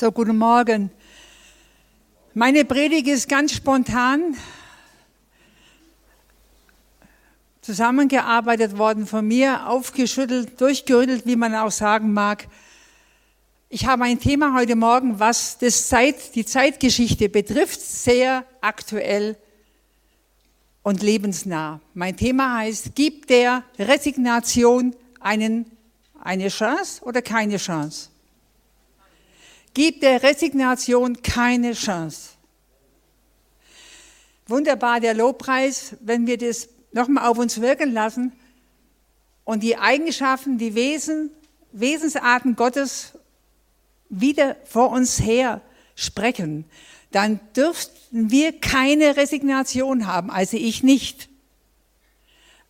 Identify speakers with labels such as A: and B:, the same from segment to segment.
A: So, guten Morgen. Meine Predigt ist ganz spontan zusammengearbeitet worden von mir, aufgeschüttelt, durchgerüttelt, wie man auch sagen mag. Ich habe ein Thema heute Morgen, was das Zeit, die Zeitgeschichte betrifft, sehr aktuell und lebensnah. Mein Thema heißt, gibt der Resignation einen, eine Chance oder keine Chance? Gibt der Resignation keine Chance. Wunderbar der Lobpreis, wenn wir das nochmal auf uns wirken lassen und die Eigenschaften, die Wesen, Wesensarten Gottes wieder vor uns her sprechen, dann dürften wir keine Resignation haben, also ich nicht.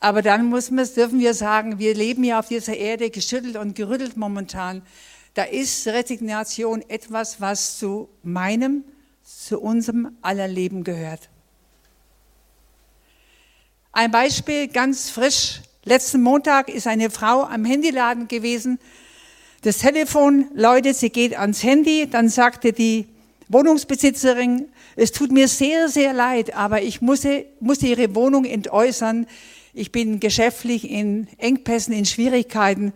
A: Aber dann muss man, dürfen wir sagen, wir leben ja auf dieser Erde geschüttelt und gerüttelt momentan da ist Resignation etwas, was zu meinem, zu unserem aller Leben gehört. Ein Beispiel ganz frisch. Letzten Montag ist eine Frau am Handyladen gewesen. Das Telefon läutet, sie geht ans Handy, dann sagte die Wohnungsbesitzerin, es tut mir sehr, sehr leid, aber ich musste, musste ihre Wohnung entäußern. Ich bin geschäftlich in Engpässen, in Schwierigkeiten.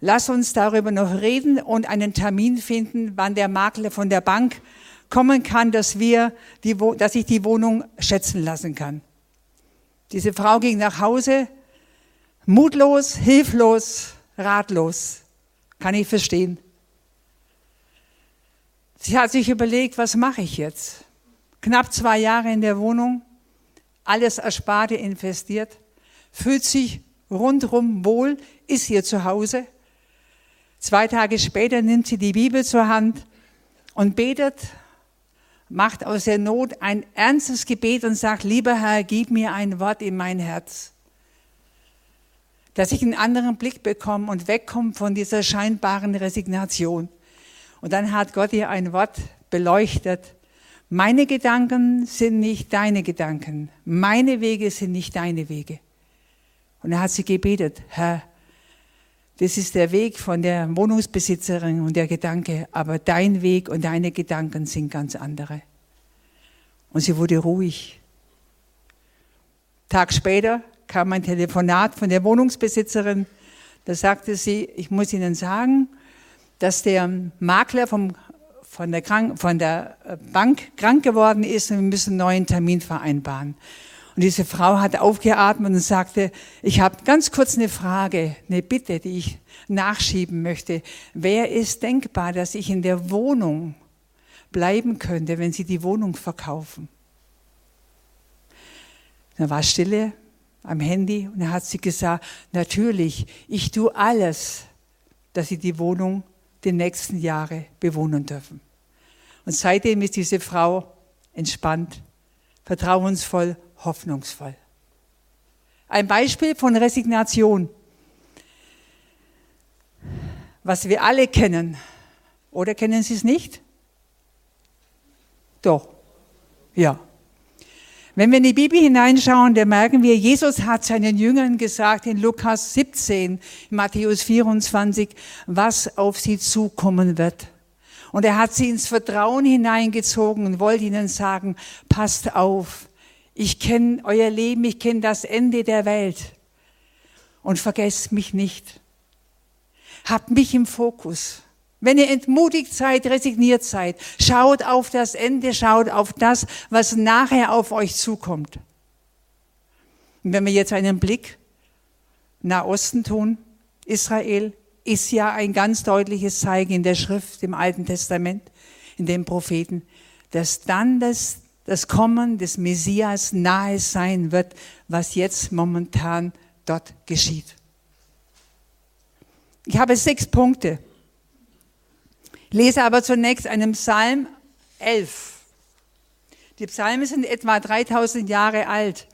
A: Lass uns darüber noch reden und einen Termin finden, wann der Makler von der Bank kommen kann, dass wir die, dass ich die Wohnung schätzen lassen kann. Diese Frau ging nach Hause, mutlos, hilflos, ratlos. Kann ich verstehen. Sie hat sich überlegt, was mache ich jetzt? Knapp zwei Jahre in der Wohnung, alles Ersparte investiert, fühlt sich rundrum wohl, ist hier zu Hause Zwei Tage später nimmt sie die Bibel zur Hand und betet, macht aus der Not ein ernstes Gebet und sagt, lieber Herr, gib mir ein Wort in mein Herz, dass ich einen anderen Blick bekomme und wegkomme von dieser scheinbaren Resignation. Und dann hat Gott ihr ein Wort beleuchtet. Meine Gedanken sind nicht deine Gedanken. Meine Wege sind nicht deine Wege. Und er hat sie gebetet, Herr, das ist der Weg von der Wohnungsbesitzerin und der Gedanke, aber dein Weg und deine Gedanken sind ganz andere. Und sie wurde ruhig. Tag später kam ein Telefonat von der Wohnungsbesitzerin. Da sagte sie, ich muss Ihnen sagen, dass der Makler vom, von, der Krank, von der Bank krank geworden ist und wir müssen einen neuen Termin vereinbaren. Und diese Frau hat aufgeatmet und sagte, ich habe ganz kurz eine Frage, eine Bitte, die ich nachschieben möchte. Wer ist denkbar, dass ich in der Wohnung bleiben könnte, wenn Sie die Wohnung verkaufen? Da war Stille am Handy und da hat sie gesagt, natürlich, ich tue alles, dass Sie die Wohnung die nächsten Jahre bewohnen dürfen. Und seitdem ist diese Frau entspannt, vertrauensvoll hoffnungsvoll. Ein Beispiel von Resignation, was wir alle kennen. Oder kennen Sie es nicht? Doch. Ja. Wenn wir in die Bibel hineinschauen, dann merken wir, Jesus hat seinen Jüngern gesagt in Lukas 17, Matthäus 24, was auf sie zukommen wird. Und er hat sie ins Vertrauen hineingezogen und wollte ihnen sagen, passt auf, ich kenne euer Leben, ich kenne das Ende der Welt. Und vergesst mich nicht. Habt mich im Fokus. Wenn ihr entmutigt seid, resigniert seid, schaut auf das Ende, schaut auf das, was nachher auf euch zukommt. Und wenn wir jetzt einen Blick nach Osten tun, Israel ist ja ein ganz deutliches Zeichen in der Schrift, im Alten Testament, in den Propheten, dass dann das das Kommen des Messias nahe sein wird, was jetzt momentan dort geschieht. Ich habe sechs Punkte. Lese aber zunächst einen Psalm 11. Die Psalmen sind etwa 3000 Jahre alt,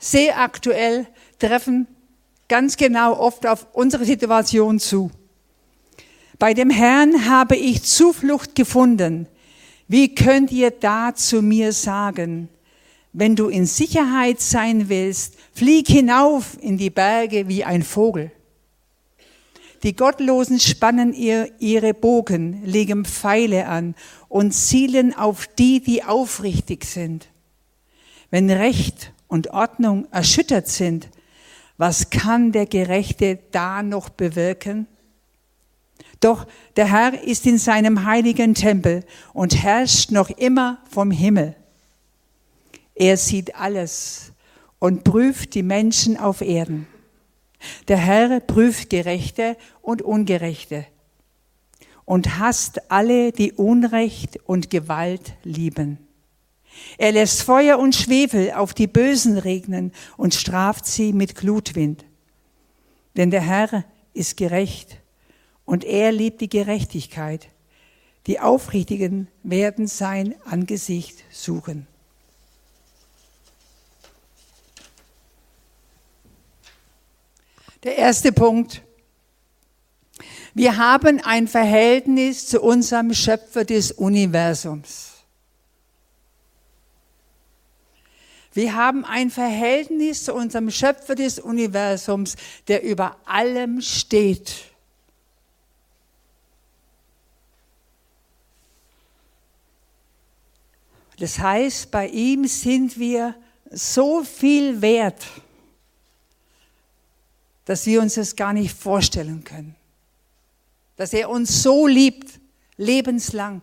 A: sehr aktuell, treffen ganz genau oft auf unsere Situation zu. Bei dem Herrn habe ich Zuflucht gefunden. Wie könnt ihr da zu mir sagen, wenn du in Sicherheit sein willst, flieg hinauf in die Berge wie ein Vogel. Die Gottlosen spannen ihr, ihre Bogen, legen Pfeile an und zielen auf die, die aufrichtig sind. Wenn Recht und Ordnung erschüttert sind, was kann der Gerechte da noch bewirken? Doch der Herr ist in seinem heiligen Tempel und herrscht noch immer vom Himmel. Er sieht alles und prüft die Menschen auf Erden. Der Herr prüft Gerechte und Ungerechte und hasst alle, die Unrecht und Gewalt lieben. Er lässt Feuer und Schwefel auf die Bösen regnen und straft sie mit Glutwind. Denn der Herr ist gerecht und er liebt die Gerechtigkeit. Die Aufrichtigen werden sein Angesicht suchen. Der erste Punkt. Wir haben ein Verhältnis zu unserem Schöpfer des Universums. Wir haben ein Verhältnis zu unserem Schöpfer des Universums, der über allem steht. Das heißt, bei ihm sind wir so viel wert dass wir uns das gar nicht vorstellen können. Dass er uns so liebt, lebenslang.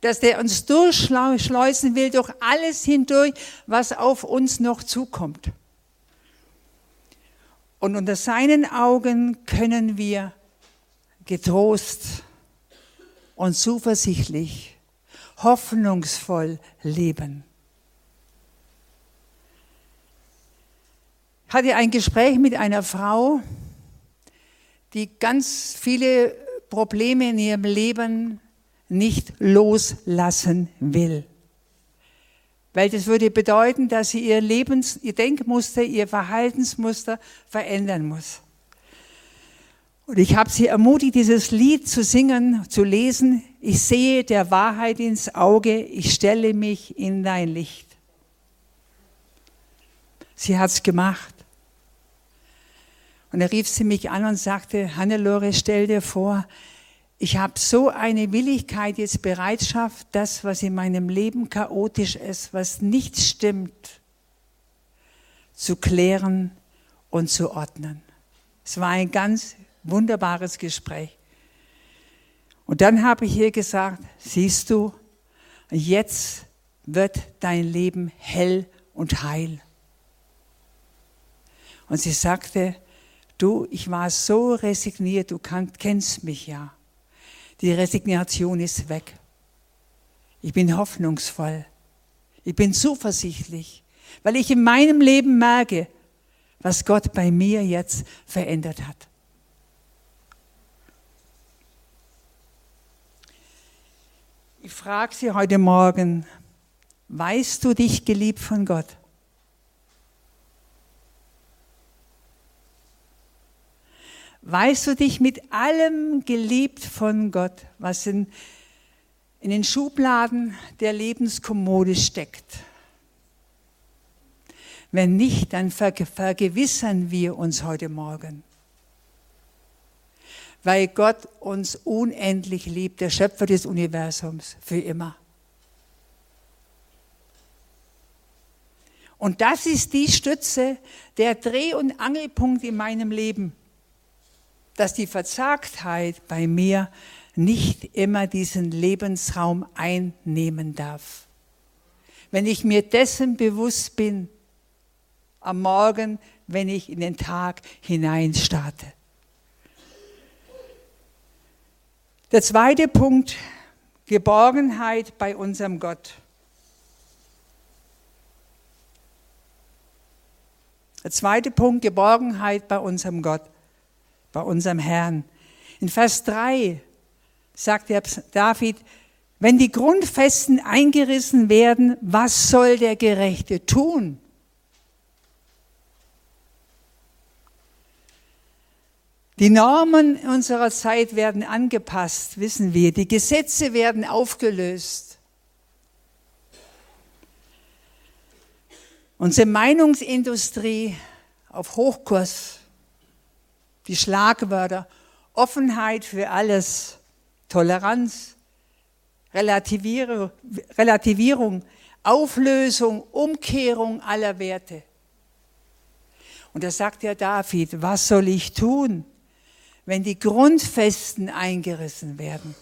A: Dass er uns durchschleusen will durch alles hindurch, was auf uns noch zukommt. Und unter seinen Augen können wir getrost und zuversichtlich, hoffnungsvoll leben. hatte ein Gespräch mit einer Frau, die ganz viele Probleme in ihrem Leben nicht loslassen will. Weil das würde bedeuten, dass sie ihr Lebens, ihr Denkmuster, ihr Verhaltensmuster verändern muss. Und ich habe sie ermutigt, dieses Lied zu singen, zu lesen. Ich sehe der Wahrheit ins Auge, ich stelle mich in dein Licht. Sie hat's gemacht. Und da rief sie mich an und sagte, Hannelore, stell dir vor, ich habe so eine Willigkeit, jetzt Bereitschaft, das, was in meinem Leben chaotisch ist, was nicht stimmt, zu klären und zu ordnen. Es war ein ganz wunderbares Gespräch. Und dann habe ich ihr gesagt, siehst du, jetzt wird dein Leben hell und heil. Und sie sagte, Du, ich war so resigniert, du kennst mich ja. Die Resignation ist weg. Ich bin hoffnungsvoll. Ich bin zuversichtlich, weil ich in meinem Leben merke, was Gott bei mir jetzt verändert hat. Ich frage Sie heute Morgen, weißt du dich geliebt von Gott? Weißt du dich mit allem geliebt von Gott, was in, in den Schubladen der Lebenskommode steckt? Wenn nicht, dann vergewissern wir uns heute Morgen. Weil Gott uns unendlich liebt, der Schöpfer des Universums, für immer. Und das ist die Stütze, der Dreh- und Angelpunkt in meinem Leben dass die Verzagtheit bei mir nicht immer diesen Lebensraum einnehmen darf. Wenn ich mir dessen bewusst bin, am Morgen, wenn ich in den Tag hinein starte. Der zweite Punkt, Geborgenheit bei unserem Gott. Der zweite Punkt, Geborgenheit bei unserem Gott bei unserem Herrn. In Vers 3 sagt der David, wenn die Grundfesten eingerissen werden, was soll der Gerechte tun? Die Normen unserer Zeit werden angepasst, wissen wir. Die Gesetze werden aufgelöst. Unsere Meinungsindustrie auf Hochkurs die Schlagwörter Offenheit für alles, Toleranz, Relativierung, Auflösung, Umkehrung aller Werte. Und da sagt der David, was soll ich tun, wenn die Grundfesten eingerissen werden?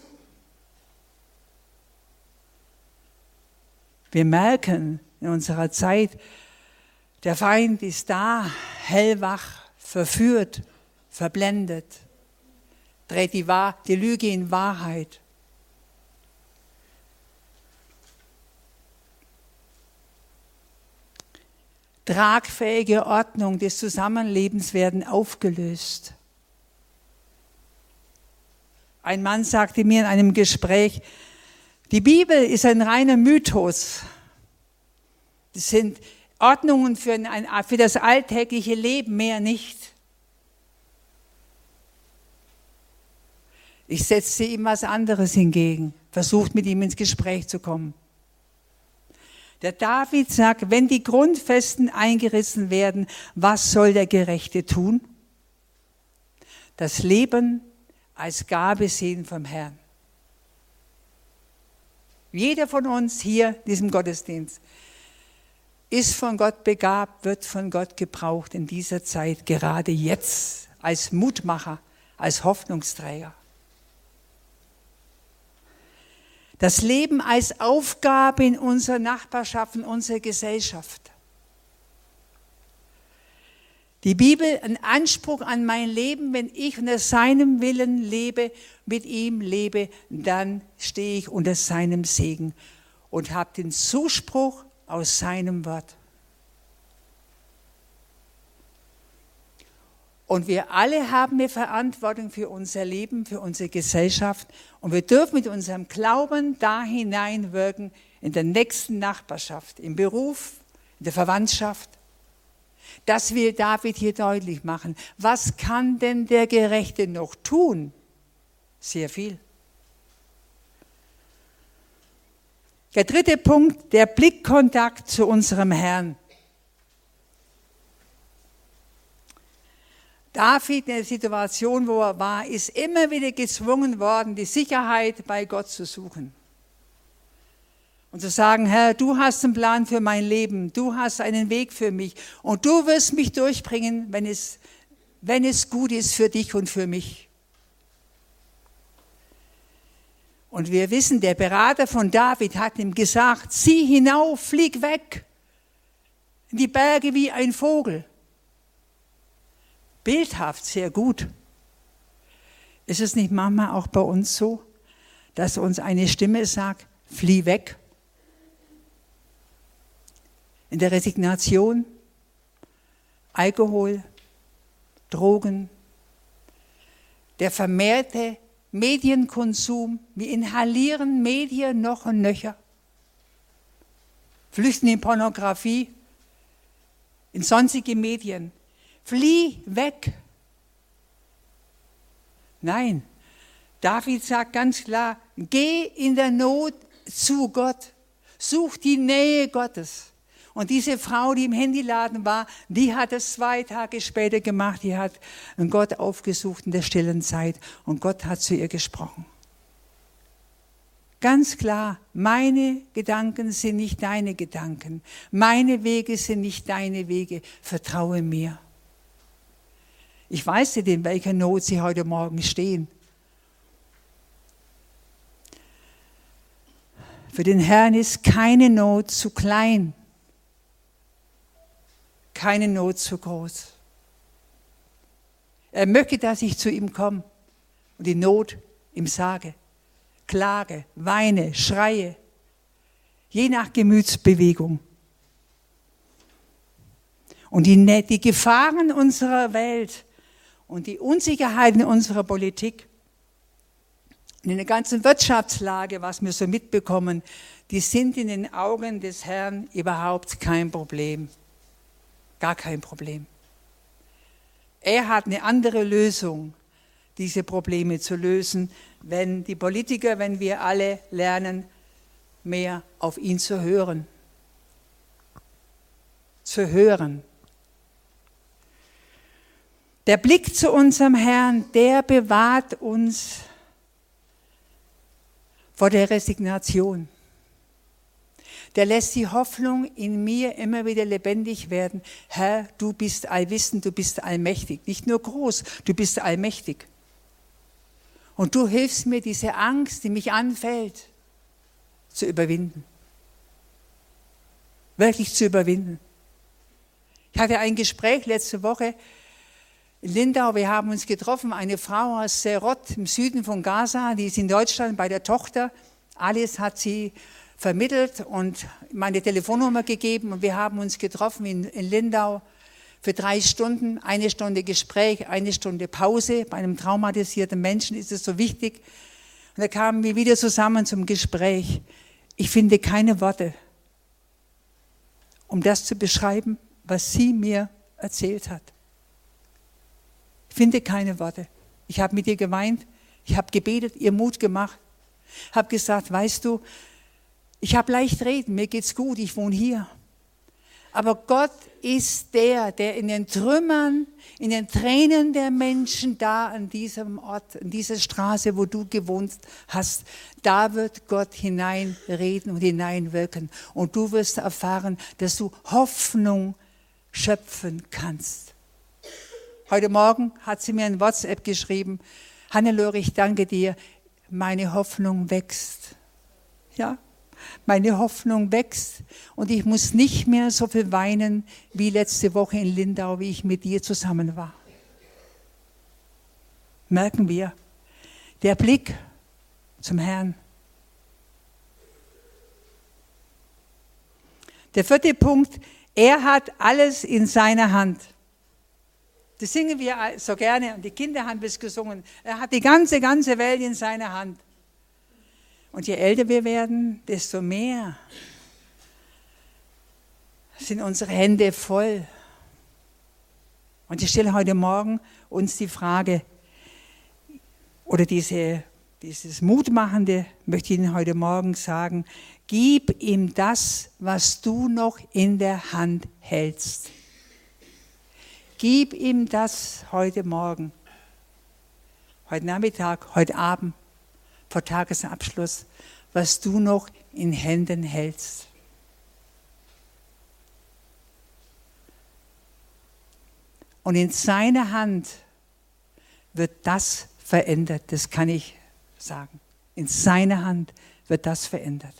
A: Wir merken in unserer Zeit, der Feind ist da, hellwach, verführt, verblendet, dreht die, Wahr die Lüge in Wahrheit. Tragfähige Ordnung des Zusammenlebens werden aufgelöst. Ein Mann sagte mir in einem Gespräch, die Bibel ist ein reiner Mythos. Das sind Ordnungen für, ein, für das alltägliche Leben, mehr nicht. Ich setzte ihm was anderes hingegen, versucht mit ihm ins Gespräch zu kommen. Der David sagt, wenn die Grundfesten eingerissen werden, was soll der Gerechte tun? Das Leben als Gabe sehen vom Herrn. Jeder von uns hier in diesem Gottesdienst ist von Gott begabt, wird von Gott gebraucht in dieser Zeit, gerade jetzt, als Mutmacher, als Hoffnungsträger. Das Leben als Aufgabe in unserer Nachbarschaft, in unserer Gesellschaft. Die Bibel ein Anspruch an mein Leben, wenn ich unter seinem Willen lebe, mit ihm lebe, dann stehe ich unter seinem Segen und habe den Zuspruch aus seinem Wort. Und wir alle haben eine Verantwortung für unser Leben, für unsere Gesellschaft. Und wir dürfen mit unserem Glauben da hineinwirken in der nächsten Nachbarschaft, im Beruf, in der Verwandtschaft. Das will David hier deutlich machen. Was kann denn der Gerechte noch tun? Sehr viel. Der dritte Punkt, der Blickkontakt zu unserem Herrn. David in der Situation, wo er war, ist immer wieder gezwungen worden, die Sicherheit bei Gott zu suchen. Und zu sagen, Herr, du hast einen Plan für mein Leben, du hast einen Weg für mich und du wirst mich durchbringen, wenn es, wenn es gut ist für dich und für mich. Und wir wissen, der Berater von David hat ihm gesagt, zieh hinauf, flieg weg in die Berge wie ein Vogel bildhaft sehr gut. Ist es nicht manchmal auch bei uns so, dass uns eine Stimme sagt, flieh weg? In der Resignation, Alkohol, Drogen, der vermehrte Medienkonsum, wir inhalieren Medien noch und nöcher, flüchten in Pornografie, in sonstige Medien. Flieh weg. Nein, David sagt ganz klar, geh in der Not zu Gott. Such die Nähe Gottes. Und diese Frau, die im Handyladen war, die hat es zwei Tage später gemacht. Die hat Gott aufgesucht in der stillen Zeit und Gott hat zu ihr gesprochen. Ganz klar, meine Gedanken sind nicht deine Gedanken. Meine Wege sind nicht deine Wege. Vertraue mir. Ich weiß nicht, in welcher Not Sie heute Morgen stehen. Für den Herrn ist keine Not zu klein, keine Not zu groß. Er möchte, dass ich zu ihm komme und die Not ihm sage, klage, weine, schreie, je nach Gemütsbewegung. Und die, die Gefahren unserer Welt und die Unsicherheiten unserer Politik, in der ganzen Wirtschaftslage, was wir so mitbekommen, die sind in den Augen des Herrn überhaupt kein Problem. Gar kein Problem. Er hat eine andere Lösung, diese Probleme zu lösen, wenn die Politiker, wenn wir alle lernen, mehr auf ihn zu hören. Zu hören. Der Blick zu unserem Herrn, der bewahrt uns vor der Resignation. Der lässt die Hoffnung in mir immer wieder lebendig werden. Herr, du bist allwissend, du bist allmächtig. Nicht nur groß, du bist allmächtig. Und du hilfst mir, diese Angst, die mich anfällt, zu überwinden. Wirklich zu überwinden. Ich hatte ein Gespräch letzte Woche in Lindau. Wir haben uns getroffen. Eine Frau aus Serot im Süden von Gaza, die ist in Deutschland bei der Tochter. Alice hat sie vermittelt und meine Telefonnummer gegeben und wir haben uns getroffen in, in Lindau für drei Stunden, eine Stunde Gespräch, eine Stunde Pause. Bei einem traumatisierten Menschen ist es so wichtig. Und da kamen wir wieder zusammen zum Gespräch. Ich finde keine Worte, um das zu beschreiben, was sie mir erzählt hat. Ich finde keine Worte. Ich habe mit ihr geweint, ich habe gebetet, ihr Mut gemacht, habe gesagt, weißt du, ich habe leicht reden, mir geht's gut, ich wohne hier. Aber Gott ist der, der in den Trümmern, in den Tränen der Menschen da an diesem Ort, an dieser Straße, wo du gewohnt hast, da wird Gott hineinreden und hineinwirken. Und du wirst erfahren, dass du Hoffnung schöpfen kannst. Heute Morgen hat sie mir ein WhatsApp geschrieben. Hannelore, ich danke dir. Meine Hoffnung wächst. Ja, meine Hoffnung wächst und ich muss nicht mehr so viel weinen wie letzte Woche in Lindau, wie ich mit dir zusammen war. Merken wir, der Blick zum Herrn. Der vierte Punkt, er hat alles in seiner Hand. Das singen wir so gerne und die Kinder haben es gesungen. Er hat die ganze, ganze Welt in seiner Hand. Und je älter wir werden, desto mehr sind unsere Hände voll. Und ich stelle heute Morgen uns die Frage, oder diese, dieses Mutmachende möchte ich Ihnen heute Morgen sagen, gib ihm das, was du noch in der Hand hältst. Gib ihm das heute Morgen, heute Nachmittag, heute Abend, vor Tagesabschluss, was du noch in Händen hältst. Und in seiner Hand wird das verändert, das kann ich sagen. In seiner Hand wird das verändert.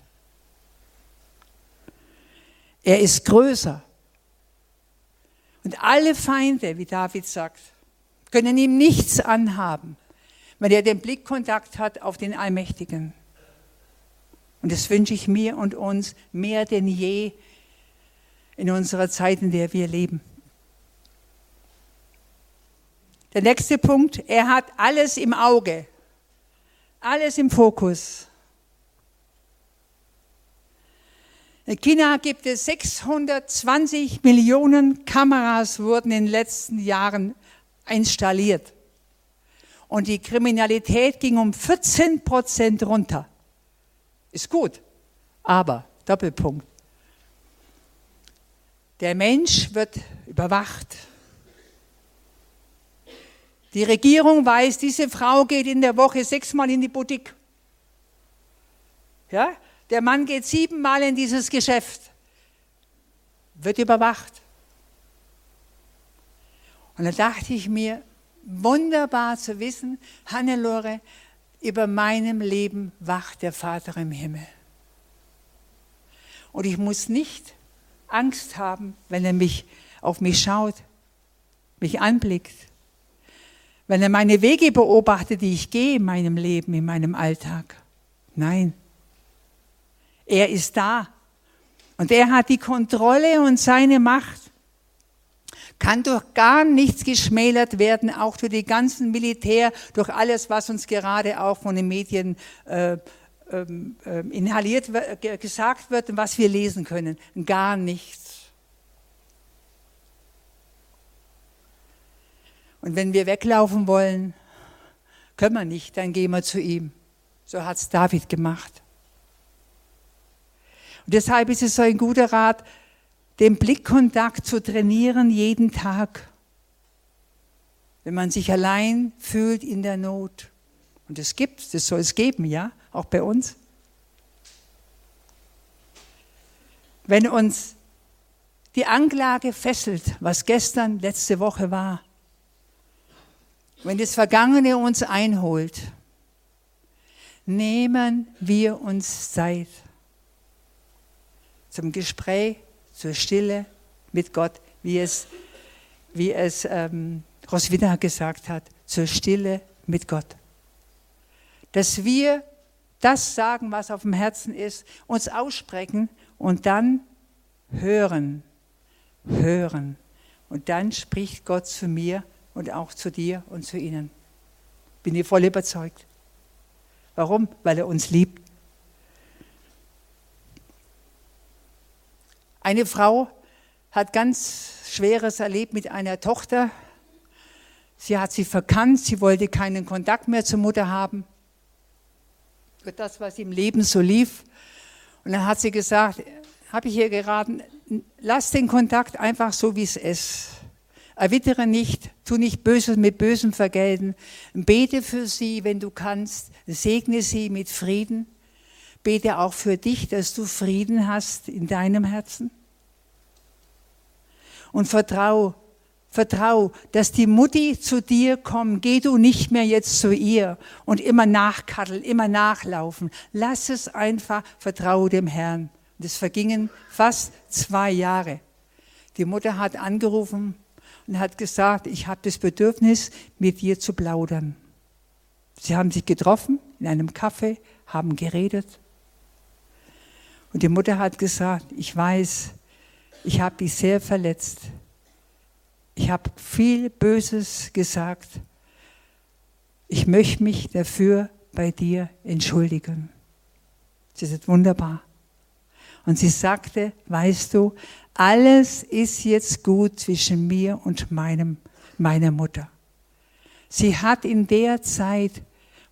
A: Er ist größer. Und alle Feinde, wie David sagt, können ihm nichts anhaben weil er den Blickkontakt hat auf den Allmächtigen. Und das wünsche ich mir und uns mehr denn je in unserer Zeit, in der wir leben. Der nächste Punkt, er hat alles im Auge, alles im Fokus. In China gibt es 620 Millionen Kameras, wurden in den letzten Jahren installiert und die Kriminalität ging um 14 Prozent runter. Ist gut, aber Doppelpunkt. Der Mensch wird überwacht. Die Regierung weiß, diese Frau geht in der Woche sechsmal in die Boutique. Ja? Der Mann geht siebenmal in dieses Geschäft. Wird überwacht. Und da dachte ich mir, wunderbar zu wissen, Hannelore, über meinem Leben wacht der Vater im Himmel. Und ich muss nicht Angst haben, wenn er mich auf mich schaut, mich anblickt, wenn er meine Wege beobachtet, die ich gehe in meinem Leben, in meinem Alltag. Nein, er ist da und er hat die Kontrolle und seine Macht kann durch gar nichts geschmälert werden, auch durch die ganzen Militär, durch alles, was uns gerade auch von den Medien äh, ähm, äh, inhaliert, gesagt wird und was wir lesen können. Gar nichts. Und wenn wir weglaufen wollen, können wir nicht, dann gehen wir zu ihm. So hat es David gemacht. Und deshalb ist es so ein guter Rat, den Blickkontakt zu trainieren jeden Tag. wenn man sich allein fühlt in der Not. Und es gibt, das soll es geben, ja, auch bei uns. Wenn uns die Anklage fesselt, was gestern, letzte Woche war, wenn das Vergangene uns einholt, nehmen wir uns Zeit zum Gespräch, zur Stille mit Gott, wie es, wie es ähm, Roswitha gesagt hat, zur Stille mit Gott. Dass wir das sagen, was auf dem Herzen ist, uns aussprechen und dann hören, hören. Und dann spricht Gott zu mir und auch zu dir und zu ihnen. Bin ich voll überzeugt. Warum? Weil er uns liebt. Eine Frau hat ganz Schweres erlebt mit einer Tochter. Sie hat sie verkannt, sie wollte keinen Kontakt mehr zur Mutter haben. Für das, was im Leben so lief. Und dann hat sie gesagt, habe ich ihr geraten, lass den Kontakt einfach so, wie es ist. Erwittere nicht, tu nicht Böses mit Bösem vergelten. Bete für sie, wenn du kannst. Segne sie mit Frieden. Bete auch für dich, dass du Frieden hast in deinem Herzen. Und vertrau, vertrau, dass die Mutti zu dir kommt. Geh du nicht mehr jetzt zu ihr und immer nachkatteln, immer nachlaufen. Lass es einfach, vertraue dem Herrn. Und es vergingen fast zwei Jahre. Die Mutter hat angerufen und hat gesagt, ich habe das Bedürfnis, mit dir zu plaudern. Sie haben sich getroffen in einem Café, haben geredet. Und die Mutter hat gesagt, ich weiß, ich habe dich sehr verletzt. Ich habe viel Böses gesagt. Ich möchte mich dafür bei dir entschuldigen. Das ist wunderbar. Und sie sagte, weißt du, alles ist jetzt gut zwischen mir und meinem, meiner Mutter. Sie hat in der Zeit,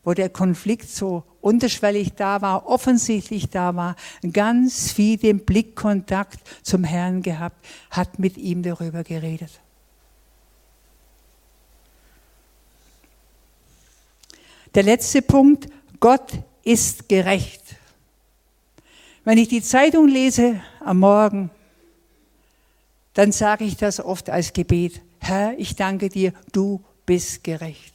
A: wo der Konflikt so unterschwellig da war, offensichtlich da war, ganz viel den Blickkontakt zum Herrn gehabt, hat mit ihm darüber geredet. Der letzte Punkt, Gott ist gerecht. Wenn ich die Zeitung lese am Morgen, dann sage ich das oft als Gebet. Herr, ich danke dir, du bist gerecht.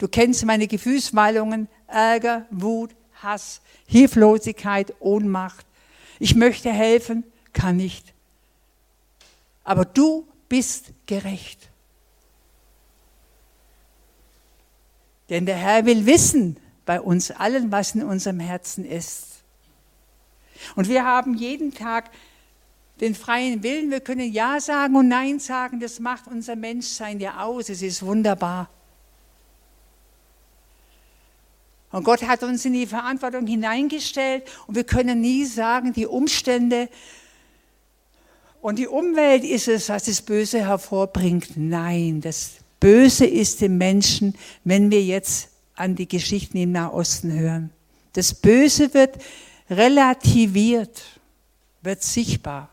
A: Du kennst meine Gefühlswallungen, Ärger, Wut, Hass, Hilflosigkeit, Ohnmacht. Ich möchte helfen, kann nicht. Aber du bist gerecht. Denn der Herr will wissen bei uns allen, was in unserem Herzen ist. Und wir haben jeden Tag den freien Willen. Wir können Ja sagen und Nein sagen. Das macht unser Menschsein ja aus. Es ist wunderbar. Und Gott hat uns in die Verantwortung hineingestellt und wir können nie sagen, die Umstände und die Umwelt ist es, was das Böse hervorbringt. Nein, das Böse ist im Menschen, wenn wir jetzt an die Geschichten im Nahosten hören. Das Böse wird relativiert, wird sichtbar.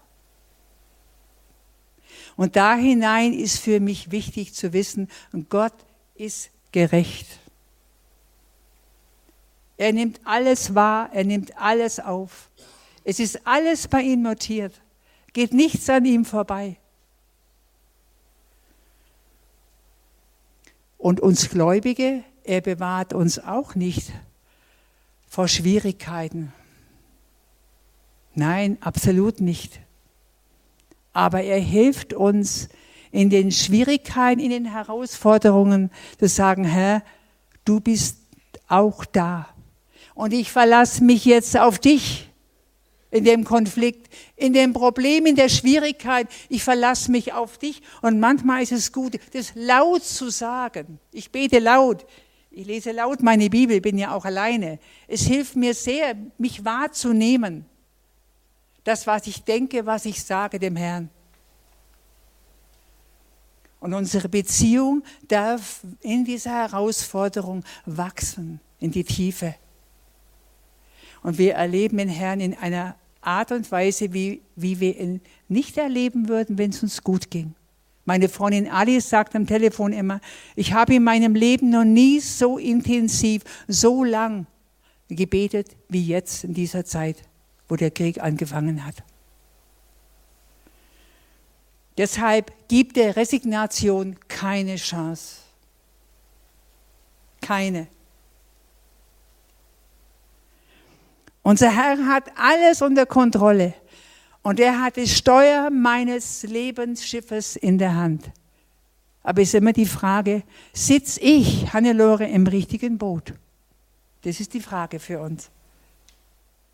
A: Und da hinein ist für mich wichtig zu wissen, Gott ist gerecht. Er nimmt alles wahr, er nimmt alles auf. Es ist alles bei ihm notiert. Geht nichts an ihm vorbei. Und uns Gläubige, er bewahrt uns auch nicht vor Schwierigkeiten. Nein, absolut nicht. Aber er hilft uns in den Schwierigkeiten, in den Herausforderungen zu sagen, Herr, du bist auch da. Und ich verlasse mich jetzt auf dich in dem Konflikt, in dem Problem, in der Schwierigkeit. Ich verlasse mich auf dich. Und manchmal ist es gut, das laut zu sagen. Ich bete laut. Ich lese laut meine Bibel, bin ja auch alleine. Es hilft mir sehr, mich wahrzunehmen das, was ich denke, was ich sage dem Herrn. Und unsere Beziehung darf in dieser Herausforderung wachsen, in die Tiefe. Und wir erleben den Herrn in einer Art und Weise, wie, wie wir ihn nicht erleben würden, wenn es uns gut ging. Meine Freundin Alice sagt am Telefon immer, ich habe in meinem Leben noch nie so intensiv, so lang gebetet wie jetzt in dieser Zeit, wo der Krieg angefangen hat. Deshalb gibt der Resignation keine Chance. Keine. Unser Herr hat alles unter Kontrolle und er hat das Steuer meines Lebensschiffes in der Hand. Aber es ist immer die Frage, sitze ich, Hannelore, im richtigen Boot? Das ist die Frage für uns.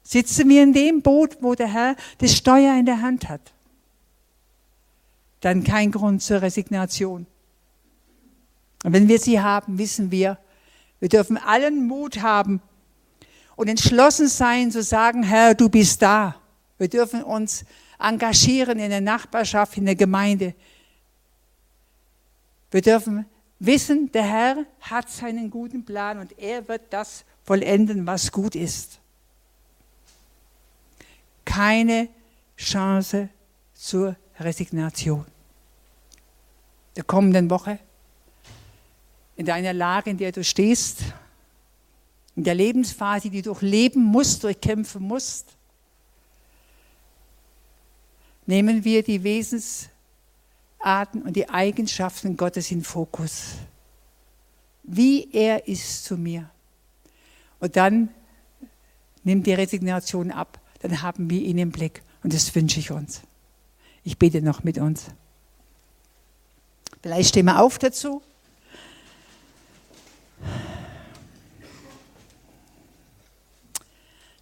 A: Sitzen wir in dem Boot, wo der Herr das Steuer in der Hand hat? Dann kein Grund zur Resignation. Und wenn wir sie haben, wissen wir, wir dürfen allen Mut haben und entschlossen sein zu sagen, Herr, du bist da. Wir dürfen uns engagieren in der Nachbarschaft, in der Gemeinde. Wir dürfen wissen, der Herr hat seinen guten Plan und er wird das vollenden, was gut ist. Keine Chance zur Resignation. Der kommenden Woche, in deiner Lage, in der du stehst, in der Lebensphase, die du durchleben musst, durchkämpfen musst, nehmen wir die Wesensarten und die Eigenschaften Gottes in Fokus. Wie er ist zu mir. Und dann nimmt die Resignation ab. Dann haben wir ihn im Blick. Und das wünsche ich uns. Ich bete noch mit uns. Vielleicht stehen wir auf dazu.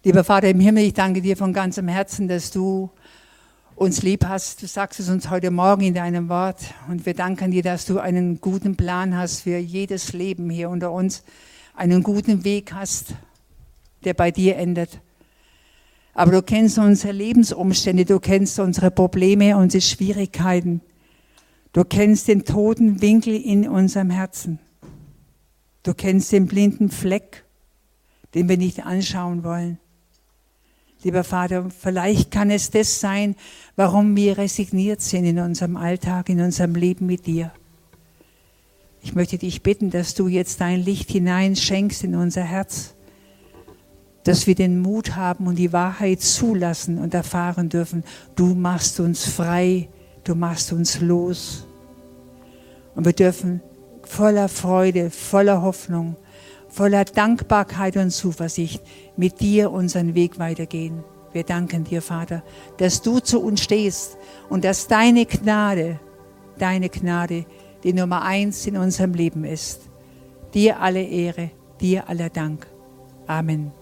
A: Lieber Vater im Himmel, ich danke dir von ganzem Herzen, dass du uns lieb hast. Du sagst es uns heute Morgen in deinem Wort. Und wir danken dir, dass du einen guten Plan hast für jedes Leben hier unter uns. Einen guten Weg hast, der bei dir endet. Aber du kennst unsere Lebensumstände, du kennst unsere Probleme, unsere Schwierigkeiten. Du kennst den toten Winkel in unserem Herzen. Du kennst den blinden Fleck, den wir nicht anschauen wollen. Lieber Vater, vielleicht kann es das sein, warum wir resigniert sind in unserem Alltag, in unserem Leben mit dir. Ich möchte dich bitten, dass du jetzt dein Licht hineinschenkst in unser Herz, dass wir den Mut haben und die Wahrheit zulassen und erfahren dürfen, du machst uns frei, du machst uns los. Und wir dürfen voller Freude, voller Hoffnung, voller Dankbarkeit und Zuversicht mit dir unseren Weg weitergehen. Wir danken dir, Vater, dass du zu uns stehst und dass deine Gnade, deine Gnade die Nummer eins in unserem Leben ist. Dir alle Ehre, dir aller Dank. Amen.